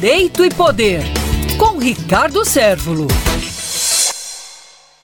Direito e Poder, com Ricardo Sérvulo.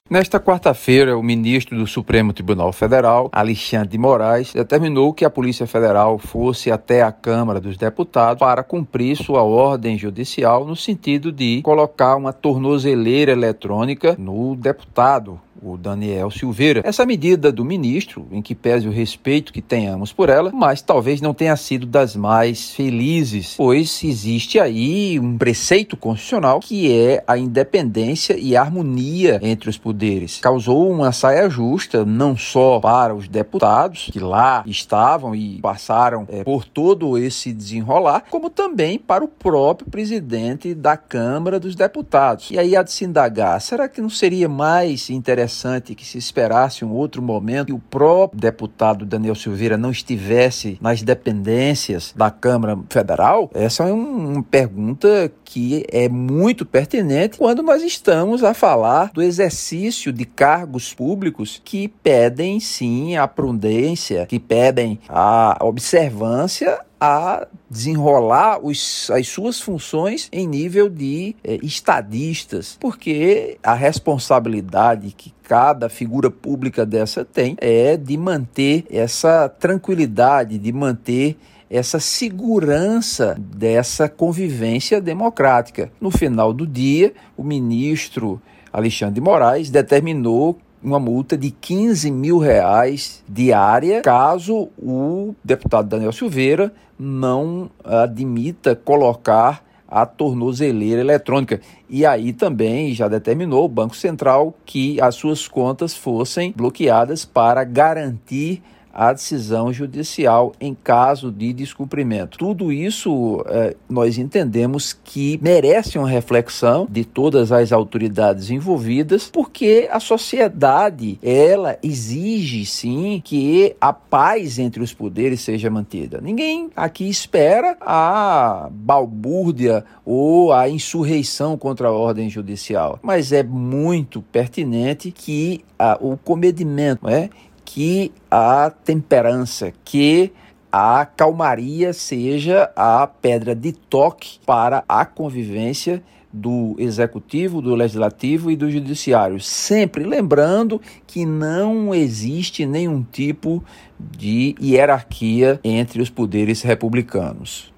Nesta quarta-feira, o ministro do Supremo Tribunal Federal, Alexandre de Moraes, determinou que a Polícia Federal fosse até a Câmara dos Deputados para cumprir sua ordem judicial no sentido de colocar uma tornozeleira eletrônica no deputado o Daniel Silveira. Essa medida do ministro, em que pese o respeito que tenhamos por ela, mas talvez não tenha sido das mais felizes, pois existe aí um preceito constitucional que é a independência e a harmonia entre os poderes. Causou uma saia justa não só para os deputados que lá estavam e passaram é, por todo esse desenrolar, como também para o próprio presidente da Câmara dos Deputados. E aí há de se indagar, será que não seria mais interessante interessante que se esperasse um outro momento que o próprio deputado Daniel Silveira não estivesse nas dependências da Câmara Federal? Essa é uma pergunta que é muito pertinente quando nós estamos a falar do exercício de cargos públicos que pedem sim a prudência, que pedem a observância a desenrolar os, as suas funções em nível de é, estadistas, porque a responsabilidade que cada figura pública dessa tem é de manter essa tranquilidade, de manter essa segurança dessa convivência democrática. No final do dia, o ministro Alexandre de Moraes determinou uma multa de 15 mil reais diária caso o deputado Daniel Silveira não admita colocar a tornozeleira eletrônica. E aí também já determinou o Banco Central que as suas contas fossem bloqueadas para garantir a decisão judicial em caso de descumprimento. Tudo isso é, nós entendemos que merece uma reflexão de todas as autoridades envolvidas, porque a sociedade ela exige sim que a paz entre os poderes seja mantida. Ninguém aqui espera a balbúrdia ou a insurreição contra a ordem judicial, mas é muito pertinente que a, o comedimento, é, que a temperança, que a calmaria seja a pedra de toque para a convivência do executivo, do legislativo e do judiciário, sempre lembrando que não existe nenhum tipo de hierarquia entre os poderes republicanos.